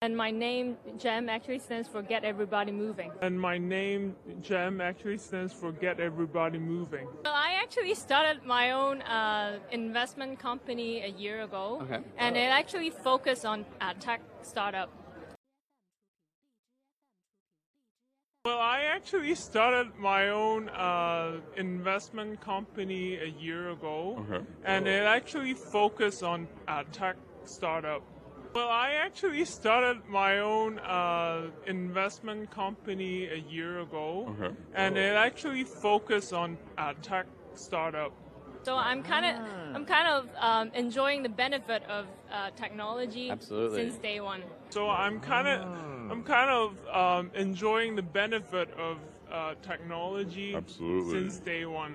And my name, GEM, actually stands for Get Everybody Moving. And my name, GEM, actually stands for Get Everybody Moving. Well, I actually started my own uh, investment company a year ago. Okay. And it actually focused on uh, tech startup. Well, I actually started my own uh, investment company a year ago. Okay. And it actually focused on uh, tech startup. Well, I actually started my own uh, investment company a year ago, Okay. and it actually focused on uh, tech startup. So I'm kind of I'm kind of um, enjoying the benefit of uh, technology Absolutely. since day one. So I'm kind of I'm kind of um, enjoying the benefit of uh, technology Absolutely. since day one.